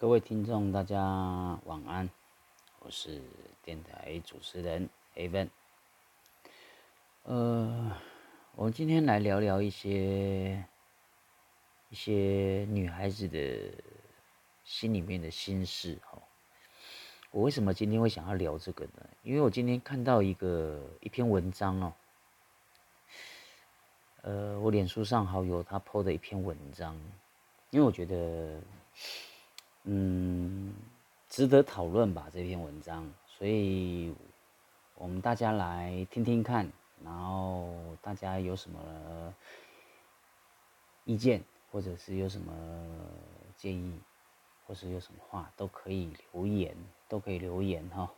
各位听众，大家晚安，我是电台主持人 Aven。呃，我们今天来聊聊一些一些女孩子的心里面的心事哈。我为什么今天会想要聊这个呢？因为我今天看到一个一篇文章哦，呃，我脸书上好友他 PO 的一篇文章，因为我觉得，嗯，值得讨论吧这篇文章，所以我们大家来听听看，然后大家有什么意见，或者是有什么建议。或是有什么话都可以留言，都可以留言哈。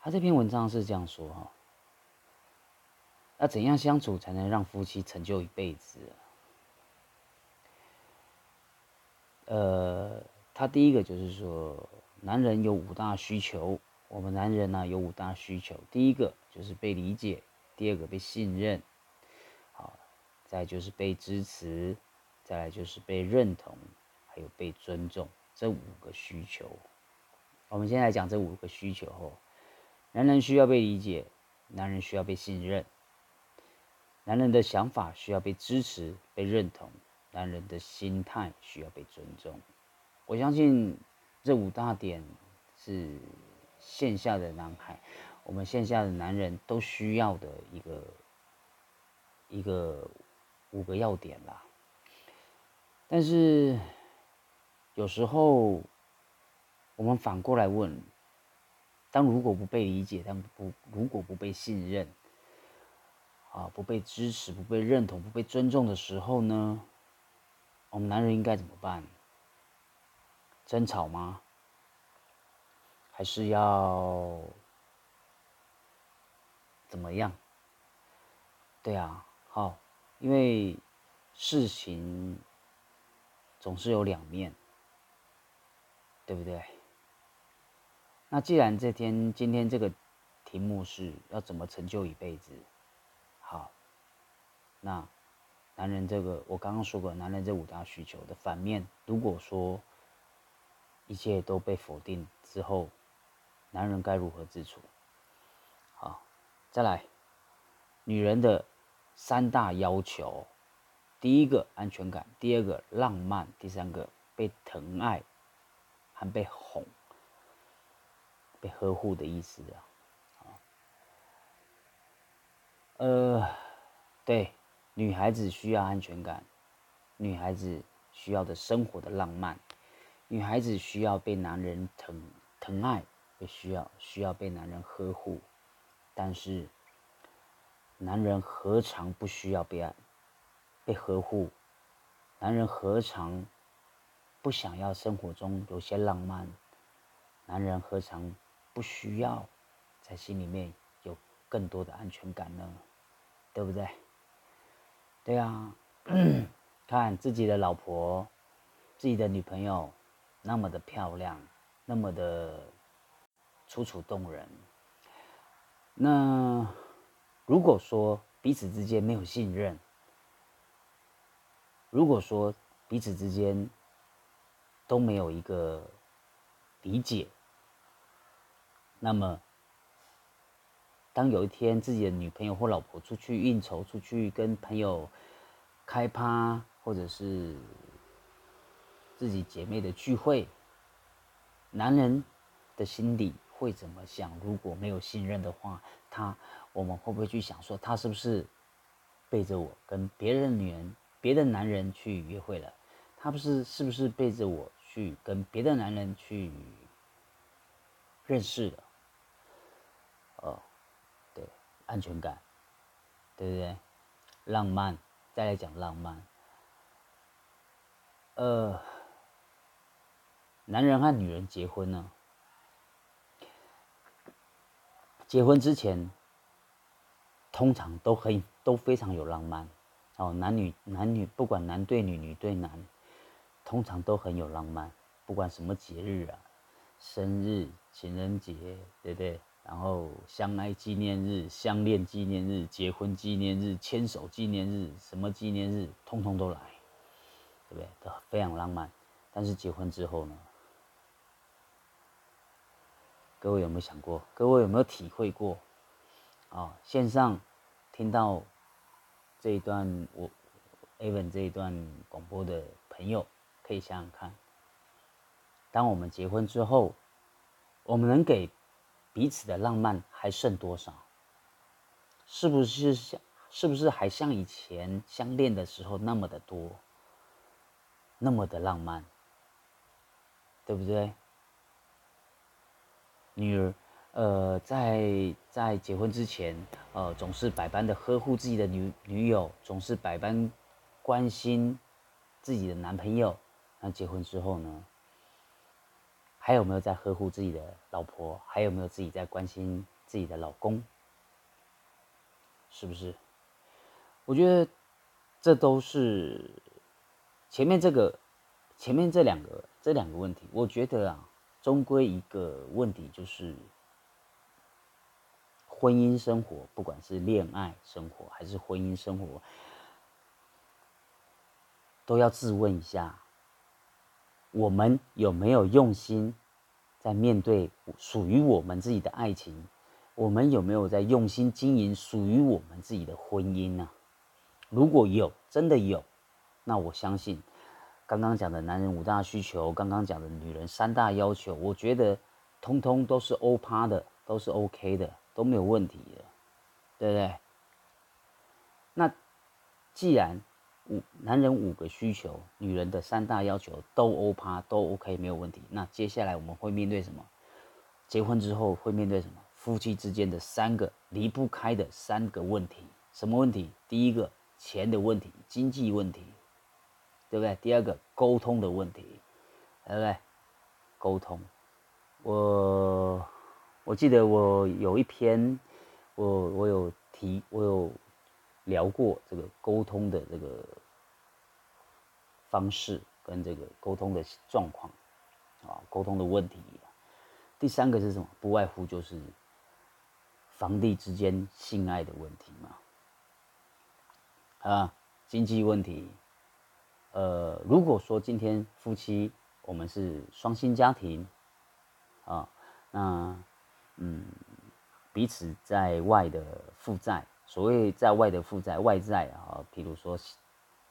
他这篇文章是这样说哈：那怎样相处才能让夫妻成就一辈子？呃，他第一个就是说，男人有五大需求，我们男人呢有五大需求。第一个就是被理解，第二个被信任，好，再就是被支持，再来就是被认同。还有被尊重这五个需求，我们先来讲这五个需求哦。男人需要被理解，男人需要被信任，男人的想法需要被支持、被认同，男人的心态需要被尊重。我相信这五大点是线下的男孩，我们线下的男人都需要的一个一个五个要点啦。但是。有时候，我们反过来问：当如果不被理解，当不如果不被信任，啊，不被支持、不被认同、不被尊重的时候呢？我们男人应该怎么办？争吵吗？还是要怎么样？对啊，好，因为事情总是有两面。对不对？那既然这天今天这个题目是要怎么成就一辈子，好，那男人这个我刚刚说过，男人这五大需求的反面，如果说一切都被否定之后，男人该如何自处？好，再来，女人的三大要求，第一个安全感，第二个浪漫，第三个被疼爱。还被哄、被呵护的意思啊，呃，对，女孩子需要安全感，女孩子需要的生活的浪漫，女孩子需要被男人疼疼爱，也需要需要被男人呵护，但是，男人何尝不需要被爱、被呵护？男人何尝？不想要生活中有些浪漫，男人何尝不需要在心里面有更多的安全感呢？对不对？对啊，看自己的老婆、自己的女朋友那么的漂亮，那么的楚楚动人。那如果说彼此之间没有信任，如果说彼此之间，都没有一个理解，那么当有一天自己的女朋友或老婆出去应酬、出去跟朋友开趴，或者是自己姐妹的聚会，男人的心里会怎么想？如果没有信任的话，他我们会不会去想说，他是不是背着我跟别的女人、别的男人去约会了？他不是是不是背着我？去跟别的男人去认识的，哦，对，安全感，对不对？浪漫，再来讲浪漫。呃，男人和女人结婚呢，结婚之前通常都很都非常有浪漫，哦，男女男女不管男对女女对男。通常都很有浪漫，不管什么节日啊，生日、情人节，对不对？然后相爱纪念日、相恋纪念日、结婚纪念日、牵手纪念日，什么纪念日，通通都来，对不对？都非常浪漫。但是结婚之后呢？各位有没有想过？各位有没有体会过？啊，线上听到这一段我 Evan 这一段广播的朋友，可以想想看，当我们结婚之后，我们能给彼此的浪漫还剩多少？是不是像是不是还像以前相恋的时候那么的多，那么的浪漫，对不对？女儿，呃，在在结婚之前，呃，总是百般的呵护自己的女女友，总是百般关心自己的男朋友。那结婚之后呢？还有没有在呵护自己的老婆？还有没有自己在关心自己的老公？是不是？我觉得这都是前面这个前面这两个这两个问题，我觉得啊。终归一个问题就是，婚姻生活，不管是恋爱生活还是婚姻生活，都要自问一下：我们有没有用心在面对属于我们自己的爱情？我们有没有在用心经营属于我们自己的婚姻呢？如果有，真的有，那我相信。刚刚讲的男人五大需求，刚刚讲的女人三大要求，我觉得通通都是欧趴的，都是 OK 的，都没有问题的，对不对？那既然五男人五个需求，女人的三大要求都欧趴都 OK 没有问题，那接下来我们会面对什么？结婚之后会面对什么？夫妻之间的三个离不开的三个问题，什么问题？第一个钱的问题，经济问题。对不对？第二个沟通的问题，对不对？沟通，我我记得我有一篇，我我有提，我有聊过这个沟通的这个方式跟这个沟通的状况啊，沟通的问题。第三个是什么？不外乎就是房地之间性爱的问题嘛，啊，经济问题。呃，如果说今天夫妻我们是双薪家庭，啊，那嗯，彼此在外的负债，所谓在外的负债外债啊，比如说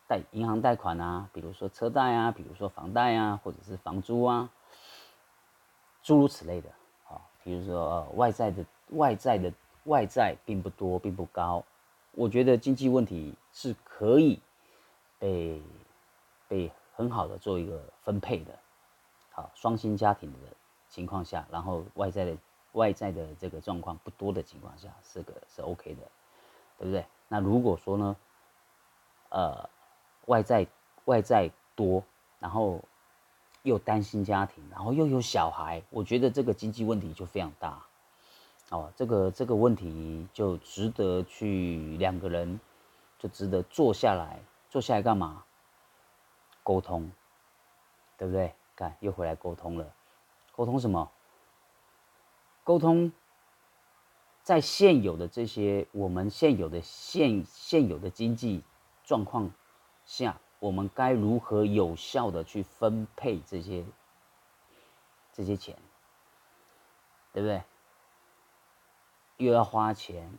贷银行贷款啊，比如说车贷啊，比如说房贷啊，或者是房租啊，诸如此类的啊，比如说外债的外债的外债并不多，并不高，我觉得经济问题是可以被。被很好的做一个分配的，好双薪家庭的情况下，然后外在的外在的这个状况不多的情况下，这个是 OK 的，对不对？那如果说呢，呃，外在外在多，然后又担心家庭，然后又有小孩，我觉得这个经济问题就非常大，哦，这个这个问题就值得去两个人就值得坐下来，坐下来干嘛？沟通，对不对？看，又回来沟通了。沟通什么？沟通，在现有的这些我们现有的现现有的经济状况下，我们该如何有效的去分配这些这些钱？对不对？又要花钱，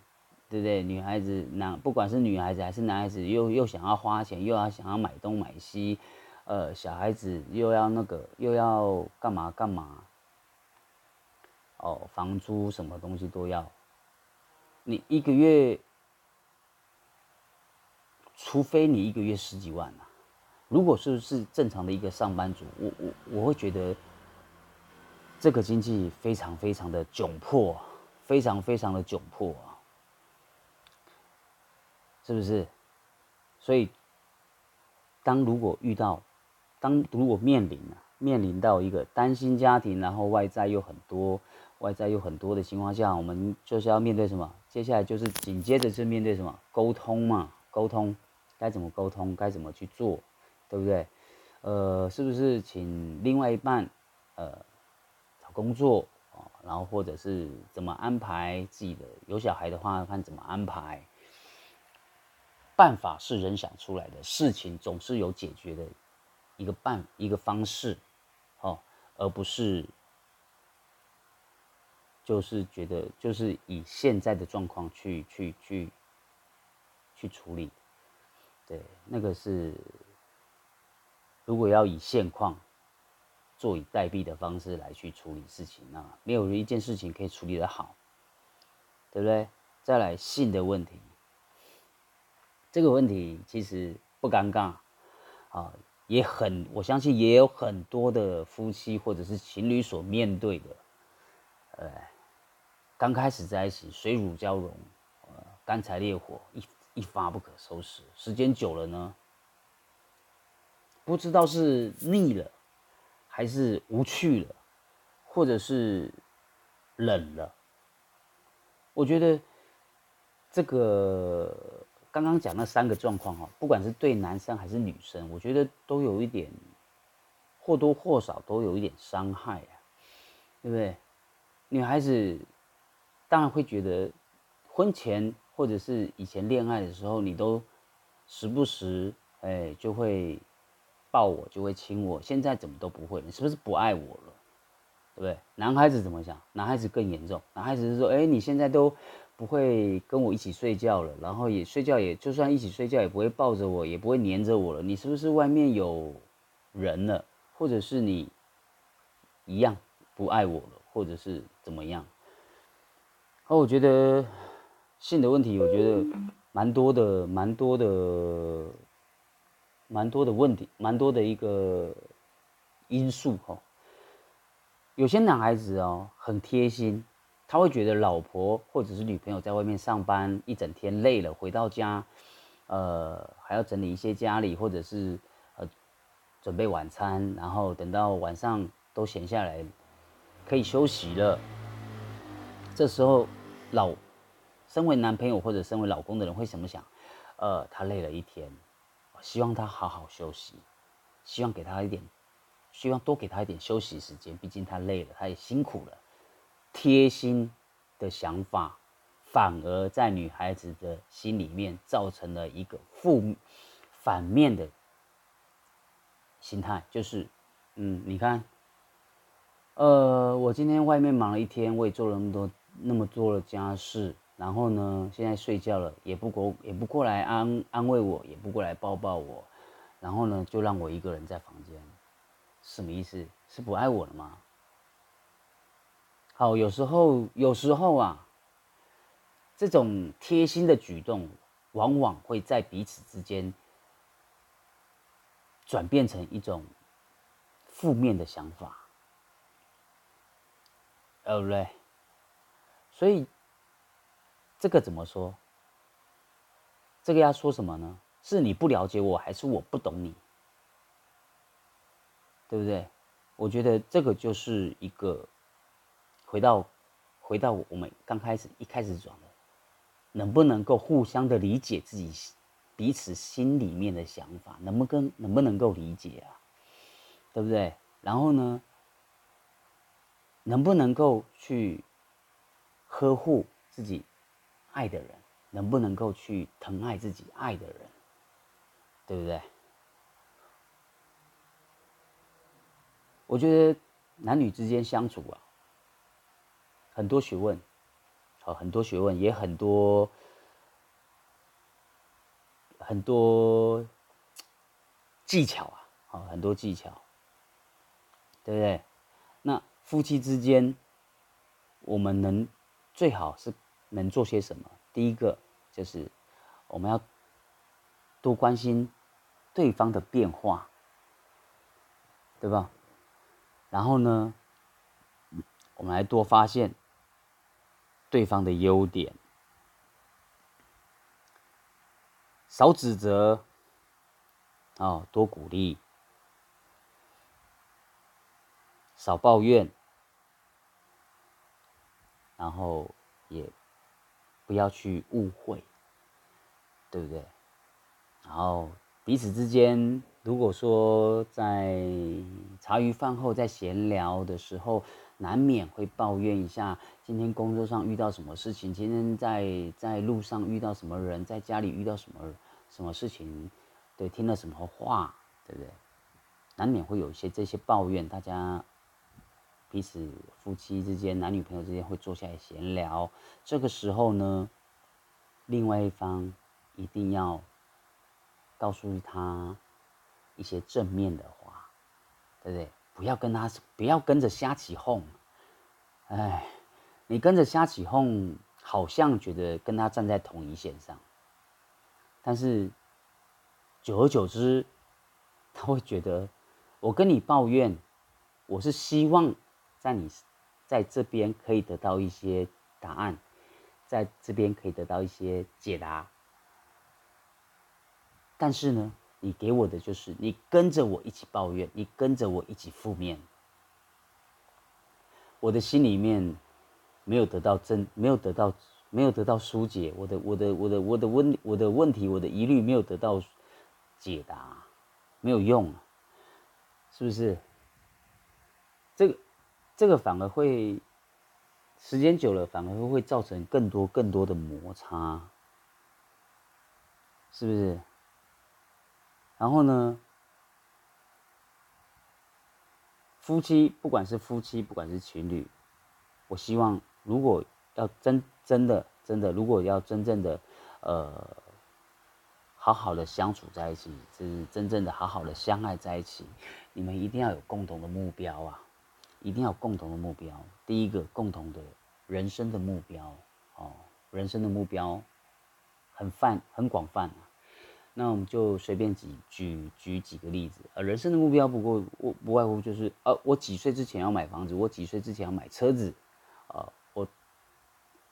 对不对？女孩子，男不管是女孩子还是男孩子，又又想要花钱，又要想要买东买西。呃，小孩子又要那个，又要干嘛干嘛？哦，房租什么东西都要。你一个月，除非你一个月十几万啊，如果是是正常的一个上班族，我我我会觉得这个经济非常非常的窘迫，非常非常的窘迫啊，是不是？所以，当如果遇到当如果面临啊，面临到一个单亲家庭，然后外债又很多，外债又很多的情况下，我们就是要面对什么？接下来就是紧接着是面对什么？沟通嘛，沟通该怎么沟通，该怎么去做，对不对？呃，是不是请另外一半呃找工作啊？然后或者是怎么安排自己的？有小孩的话，看怎么安排。办法是人想出来的，事情总是有解决的。一个办一个方式，哦，而不是就是觉得就是以现在的状况去去去去处理，对，那个是如果要以现况坐以待毙的方式来去处理事情，那没有一件事情可以处理的好，对不对？再来性的问题，这个问题其实不尴尬啊，也很我相信也有很多的夫妻或者是情侣所面对的，呃，刚开始在一起水乳交融，呃，干柴烈火一一发不可收拾，时间久了呢，不知道是腻了，还是无趣了，或者是冷了，我觉得。这个刚刚讲那三个状况哈，不管是对男生还是女生，我觉得都有一点或多或少都有一点伤害啊，对不对？女孩子当然会觉得婚前或者是以前恋爱的时候，你都时不时哎就会抱我，就会亲我，现在怎么都不会？你是不是不爱我了？对不对？男孩子怎么想？男孩子更严重，男孩子是说，哎，你现在都。不会跟我一起睡觉了，然后也睡觉也就算一起睡觉也不会抱着我，也不会黏着我了。你是不是外面有人了，或者是你一样不爱我了，或者是怎么样？哦，我觉得性的问题，我觉得蛮多的，蛮多的，蛮多的问题，蛮多的一个因素哈。有些男孩子哦，很贴心。他会觉得老婆或者是女朋友在外面上班一整天累了，回到家，呃，还要整理一些家里，或者是呃准备晚餐，然后等到晚上都闲下来，可以休息了。这时候，老身为男朋友或者身为老公的人会怎么想？呃，他累了一天，希望他好好休息，希望给他一点，希望多给他一点休息时间，毕竟他累了，他也辛苦了。贴心的想法，反而在女孩子的心里面造成了一个负反面的心态，就是，嗯，你看，呃，我今天外面忙了一天，我也做了那么多那么多的家事，然后呢，现在睡觉了，也不过也不过来安安慰我，也不过来抱抱我，然后呢，就让我一个人在房间，什么意思？是不爱我了吗？好，有时候，有时候啊，这种贴心的举动，往往会在彼此之间转变成一种负面的想法，对不对？所以，这个怎么说？这个要说什么呢？是你不了解我，还是我不懂你？对不对？我觉得这个就是一个。回到，回到我们刚开始一开始讲的，能不能够互相的理解自己彼此心里面的想法，能不能能不能够理解啊？对不对？然后呢，能不能够去呵护自己爱的人，能不能够去疼爱自己爱的人，对不对？我觉得男女之间相处啊。很多学问，好，很多学问，也很多很多技巧啊，好，很多技巧，对不对？那夫妻之间，我们能最好是能做些什么？第一个就是我们要多关心对方的变化，对吧？然后呢，我们来多发现。对方的优点，少指责，哦，多鼓励，少抱怨，然后也不要去误会，对不对？然后彼此之间，如果说在茶余饭后在闲聊的时候。难免会抱怨一下，今天工作上遇到什么事情，今天在在路上遇到什么人，在家里遇到什么什么事情，对，听了什么话，对不对？难免会有一些这些抱怨，大家彼此夫妻之间、男女朋友之间会坐下来闲聊。这个时候呢，另外一方一定要告诉他一些正面的话，对不对？不要跟他，不要跟着瞎起哄。哎，你跟着瞎起哄，好像觉得跟他站在同一线上，但是久而久之，他会觉得我跟你抱怨，我是希望在你在这边可以得到一些答案，在这边可以得到一些解答。但是呢？你给我的就是你跟着我一起抱怨，你跟着我一起负面，我的心里面没有得到真，没有得到，没有得到疏解，我的我的我的我的问我的问题，我的疑虑没有得到解答，没有用，是不是？这个这个反而会时间久了，反而会造成更多更多的摩擦，是不是？然后呢，夫妻不管是夫妻，不管是情侣，我希望如果要真真的真的，如果要真正的呃好好的相处在一起，是真正的好好的相爱在一起，你们一定要有共同的目标啊，一定要有共同的目标。第一个，共同的人生的目标哦，人生的目标很泛很广泛。那我们就随便举举举几个例子呃，人生的目标不过不不外乎就是呃，我几岁之前要买房子，我几岁之前要买车子，啊，我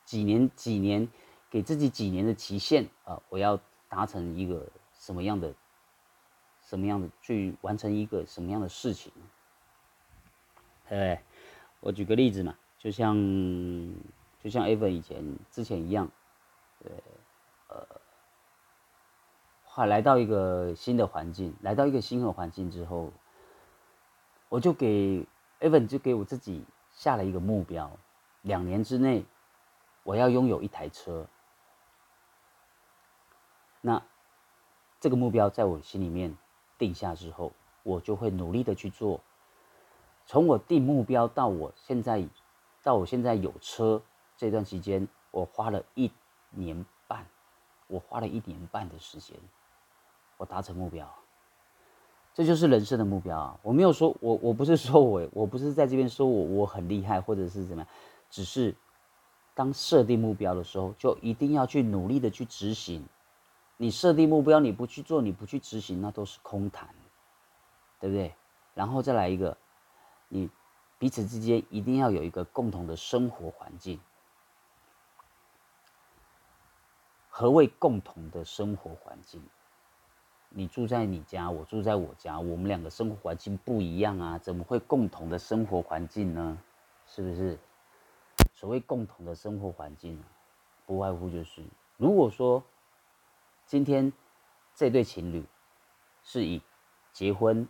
几年几年给自己几年的期限啊，我要达成一个什么样的什么样的去完成一个什么样的事情，对？我举个例子嘛，就像就像 Evan 以前之前一样，对，好，来到一个新的环境，来到一个新的环境之后，我就给 Evan 就给我自己下了一个目标，两年之内我要拥有一台车。那这个目标在我心里面定下之后，我就会努力的去做。从我定目标到我现在，到我现在有车这段期间，我花了一年半，我花了一年半的时间。我达成目标，这就是人生的目标啊！我没有说，我我不是说我我不是在这边说我我很厉害或者是怎么样，只是当设定目标的时候，就一定要去努力的去执行。你设定目标，你不去做，你不去执行，那都是空谈，对不对？然后再来一个，你彼此之间一定要有一个共同的生活环境。何谓共同的生活环境？你住在你家，我住在我家，我们两个生活环境不一样啊，怎么会共同的生活环境呢？是不是？所谓共同的生活环境，不外乎就是，如果说今天这对情侣是以结婚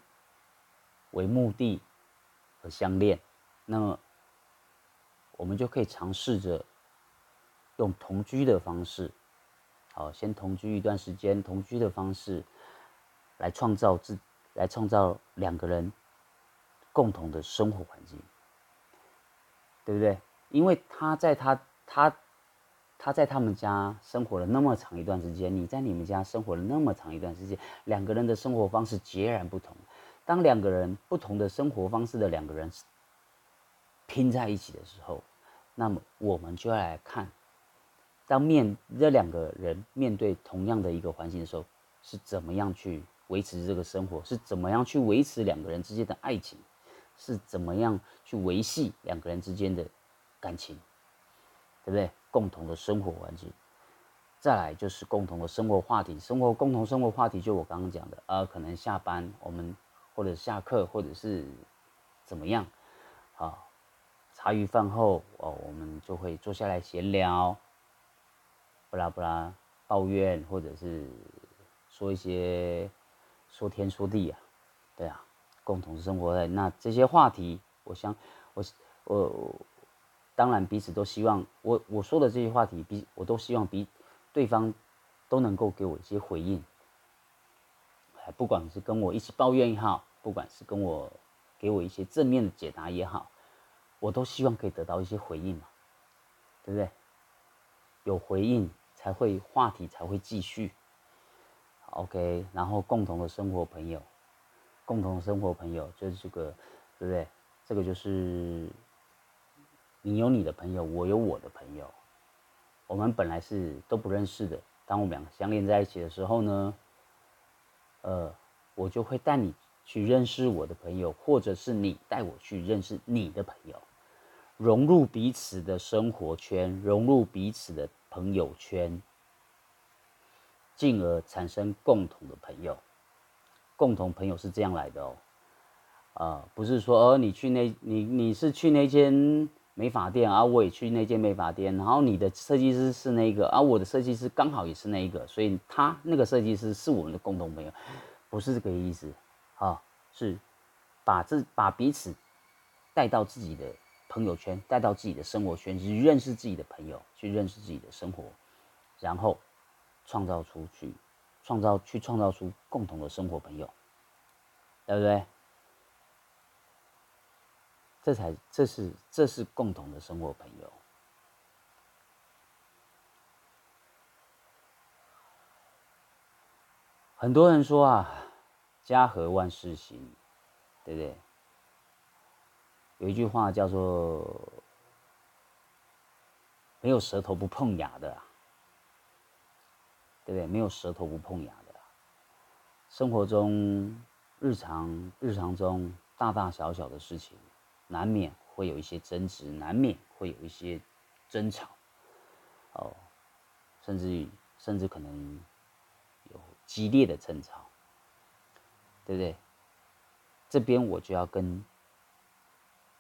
为目的而相恋，那么我们就可以尝试着用同居的方式，好，先同居一段时间，同居的方式。来创造自，来创造两个人共同的生活环境，对不对？因为他在他他他在他们家生活了那么长一段时间，你在你们家生活了那么长一段时间，两个人的生活方式截然不同。当两个人不同的生活方式的两个人拼在一起的时候，那么我们就要来看，当面这两个人面对同样的一个环境的时候，是怎么样去。维持这个生活是怎么样去维持两个人之间的爱情？是怎么样去维系两个人之间的感情？对不对？共同的生活环境，再来就是共同的生活话题。生活共同生活话题，就我刚刚讲的，呃，可能下班我们或者下课或者是怎么样，啊，茶余饭后哦，我们就会坐下来闲聊，不拉不拉抱怨，或者是说一些。说天说地呀，对啊，共同生活在那这些话题，我想，我我当然彼此都希望我我说的这些话题，比我都希望比对方都能够给我一些回应，不管是跟我一起抱怨也好，不管是跟我给我一些正面的解答也好，我都希望可以得到一些回应嘛，对不对？有回应才会话题才会继续。OK，然后共同的生活朋友，共同生活朋友就是这个，对不对？这个就是你有你的朋友，我有我的朋友，我们本来是都不认识的。当我们两个相连在一起的时候呢，呃，我就会带你去认识我的朋友，或者是你带我去认识你的朋友，融入彼此的生活圈，融入彼此的朋友圈。进而产生共同的朋友，共同朋友是这样来的哦，啊，不是说哦，你去那，你你是去那间美发店啊，我也去那间美发店，然后你的设计师是那个啊，我的设计师刚好也是那一个，所以他那个设计师是我们的共同朋友，不是这个意思，啊，是把这把彼此带到自己的朋友圈，带到自己的生活圈，去认识自己的朋友，去认识自己的生活，然后。创造出去，创造去创造出共同的生活朋友，对不对？这才这是这是共同的生活朋友。很多人说啊，家和万事兴，对不对？有一句话叫做“没有舌头不碰牙的”。对？没有舌头不碰牙的。生活中，日常日常中大大小小的事情，难免会有一些争执，难免会有一些争吵，哦，甚至甚至可能有激烈的争吵，对不对？这边我就要跟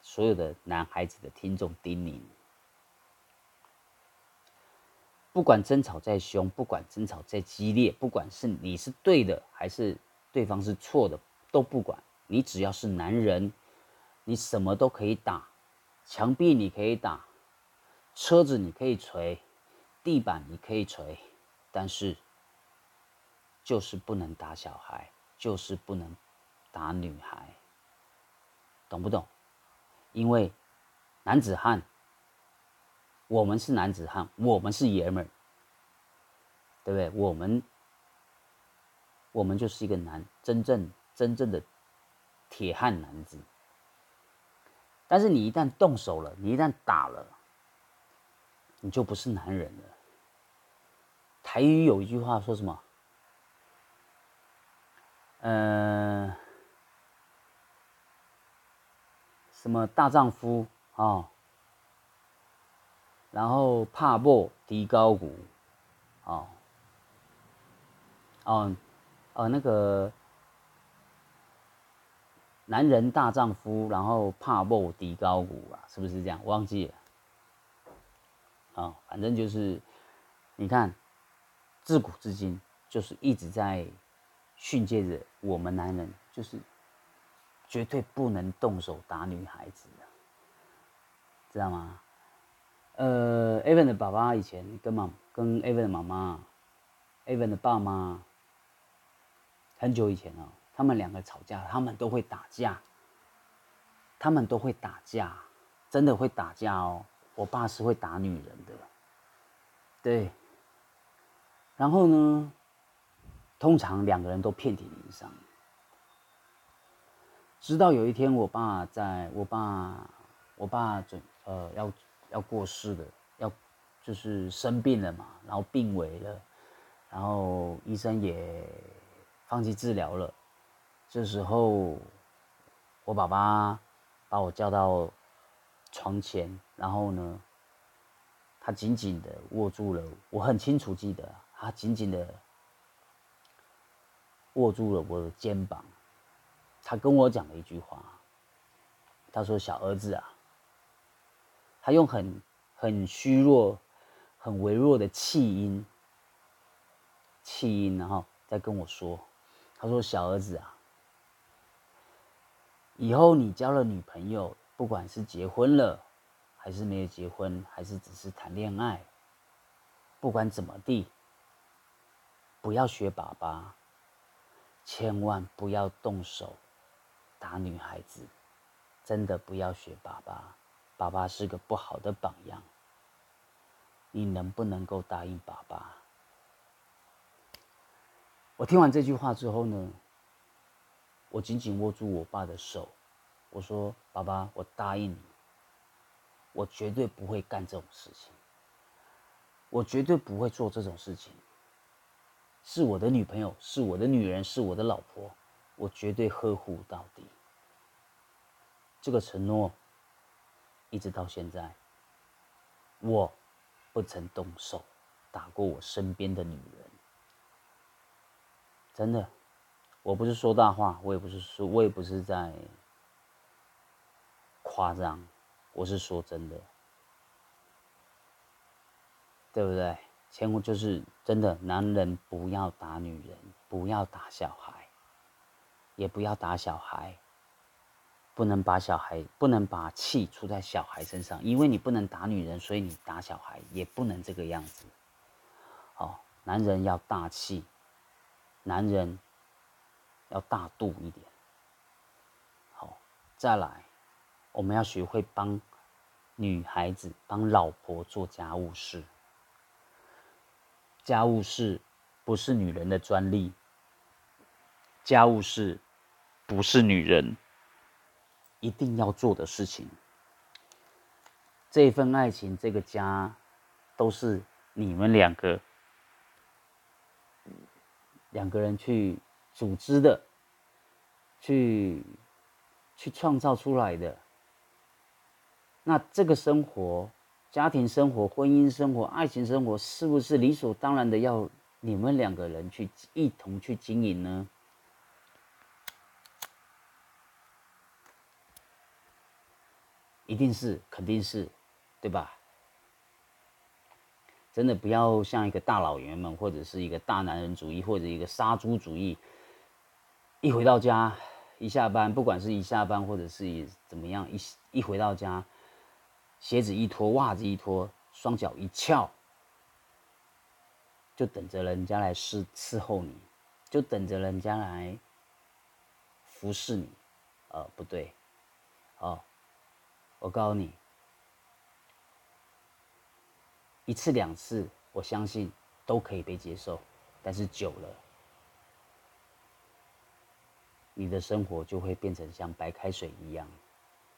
所有的男孩子的听众叮咛。不管争吵再凶，不管争吵再激烈，不管是你是对的还是对方是错的，都不管。你只要是男人，你什么都可以打，墙壁你可以打，车子你可以捶，地板你可以捶，但是就是不能打小孩，就是不能打女孩，懂不懂？因为男子汉。我们是男子汉，我们是爷们儿，对不对？我们，我们就是一个男，真正真正的铁汉男子。但是你一旦动手了，你一旦打了，你就不是男人了。台语有一句话说什么？呃，什么大丈夫啊？然后怕破低高骨，哦，哦，呃，那个男人大丈夫，然后怕破低高骨啊，是不是这样？忘记了，啊，反正就是，你看，自古至今就是一直在训诫着我们男人，就是绝对不能动手打女孩子，知道吗？呃，Evan 的爸爸以前跟妈跟 Evan 的妈妈，Evan 的爸妈，很久以前哦，他们两个吵架，他们都会打架，他们都会打架，真的会打架哦。我爸是会打女人的，对。然后呢，通常两个人都遍体鳞伤。直到有一天，我爸在我爸，我爸准呃要。要过世的，要就是生病了嘛，然后病危了，然后医生也放弃治疗了。这时候，我爸爸把我叫到床前，然后呢，他紧紧的握住了，我很清楚记得，他紧紧的握住了我的肩膀，他跟我讲了一句话，他说：“小儿子啊。”他用很很虚弱、很微弱的气音，气音，然后再跟我说：“他说，小儿子啊，以后你交了女朋友，不管是结婚了，还是没有结婚，还是只是谈恋爱，不管怎么地，不要学爸爸，千万不要动手打女孩子，真的不要学爸爸，爸爸是个不好的榜样。你能不能够答应爸爸？我听完这句话之后呢，我紧紧握住我爸的手，我说：“爸爸，我答应你，我绝对不会干这种事情，我绝对不会做这种事情。是我的女朋友，是我的女人，是我的老婆，我绝对呵护到底。这个承诺，一直到现在，我不曾动手打过我身边的女人。”真的，我不是说大话，我也不是说，我也不是在夸张，我是说真的，对不对？千万就是真的，男人不要打女人，不要打小孩，也不要打小孩，不能把小孩，不能把气出在小孩身上，因为你不能打女人，所以你打小孩也不能这个样子。哦，男人要大气。男人要大度一点，好，再来，我们要学会帮女孩子、帮老婆做家务事。家务事不是女人的专利，家务事不是女人一定要做的事情。这份爱情，这个家，都是你们两个。两个人去组织的，去去创造出来的。那这个生活、家庭生活、婚姻生活、爱情生活，是不是理所当然的要你们两个人去一同去经营呢？一定是，肯定是，对吧？真的不要像一个大老爷们，或者是一个大男人主义，或者一个杀猪主义。一回到家，一下班，不管是一下班，或者是怎么样，一一回到家，鞋子一脱，袜子一脱，双脚一翘，就等着人家来侍伺候你，就等着人家来服侍你。呃，不对，哦，我告诉你。一次两次，我相信都可以被接受，但是久了，你的生活就会变成像白开水一样，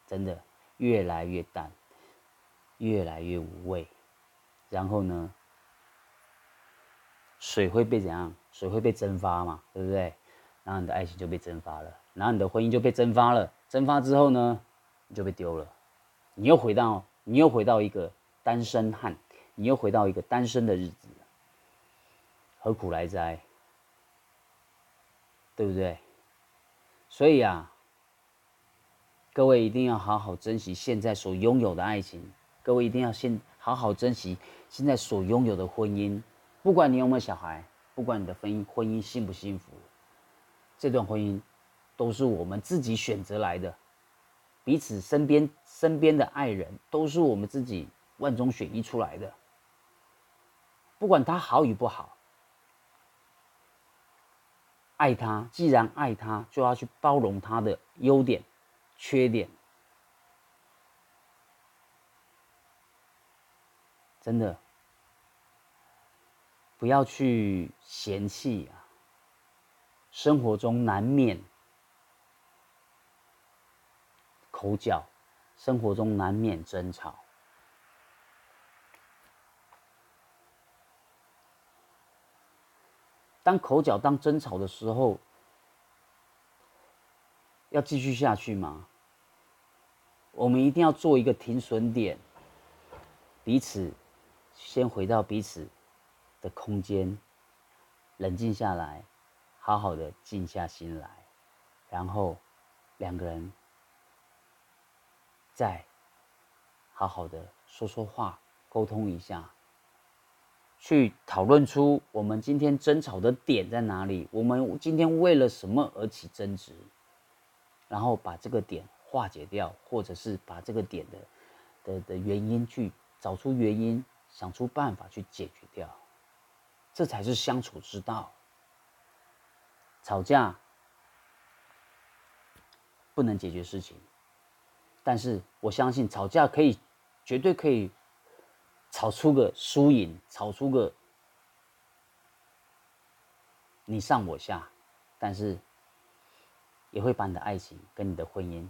真的越来越淡，越来越无味。然后呢，水会被怎样？水会被蒸发嘛，对不对？然后你的爱情就被蒸发了，然后你的婚姻就被蒸发了。蒸发之后呢，你就被丢了，你又回到你又回到一个单身汉。你又回到一个单身的日子，何苦来哉？对不对？所以啊，各位一定要好好珍惜现在所拥有的爱情，各位一定要先好好珍惜现在所拥有的婚姻。不管你有没有小孩，不管你的婚姻婚姻幸不幸福，这段婚姻都是我们自己选择来的，彼此身边身边的爱人都是我们自己万中选一出来的。不管他好与不好，爱他，既然爱他，就要去包容他的优点、缺点。真的，不要去嫌弃啊！生活中难免口角，生活中难免争吵。当口角、当争吵的时候，要继续下去吗？我们一定要做一个停损点，彼此先回到彼此的空间，冷静下来，好好的静下心来，然后两个人再好好的说说话，沟通一下。去讨论出我们今天争吵的点在哪里，我们今天为了什么而起争执，然后把这个点化解掉，或者是把这个点的的的原因去找出原因，想出办法去解决掉，这才是相处之道。吵架不能解决事情，但是我相信吵架可以，绝对可以吵出个输赢，吵出个你上我下，但是也会把你的爱情跟你的婚姻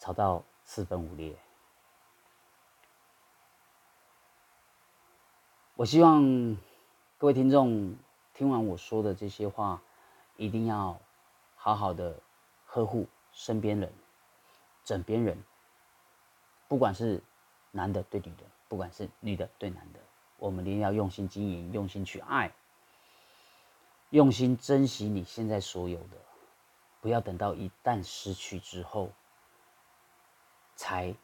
吵到四分五裂。我希望各位听众听完我说的这些话，一定要好好的呵护身边人、枕边人，不管是男的对女的，不管是女的对男的，我们一定要用心经营，用心去爱，用心珍惜你现在所有的，不要等到一旦失去之后，才。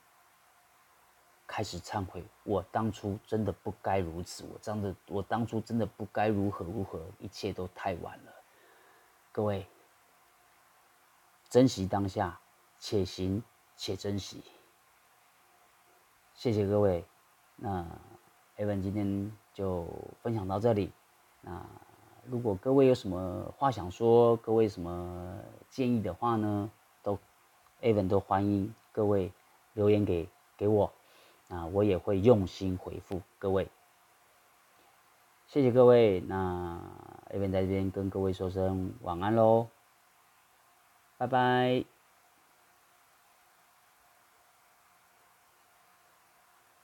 开始忏悔，我当初真的不该如此，我真的，我当初真的不该如何如何，一切都太晚了。各位，珍惜当下，且行且珍惜。谢谢各位，那 Evan 今天就分享到这里。那如果各位有什么话想说，各位什么建议的话呢，都 Evan 都欢迎各位留言给给我。那我也会用心回复各位，谢谢各位。那这边在这边跟各位说声晚安喽，拜拜。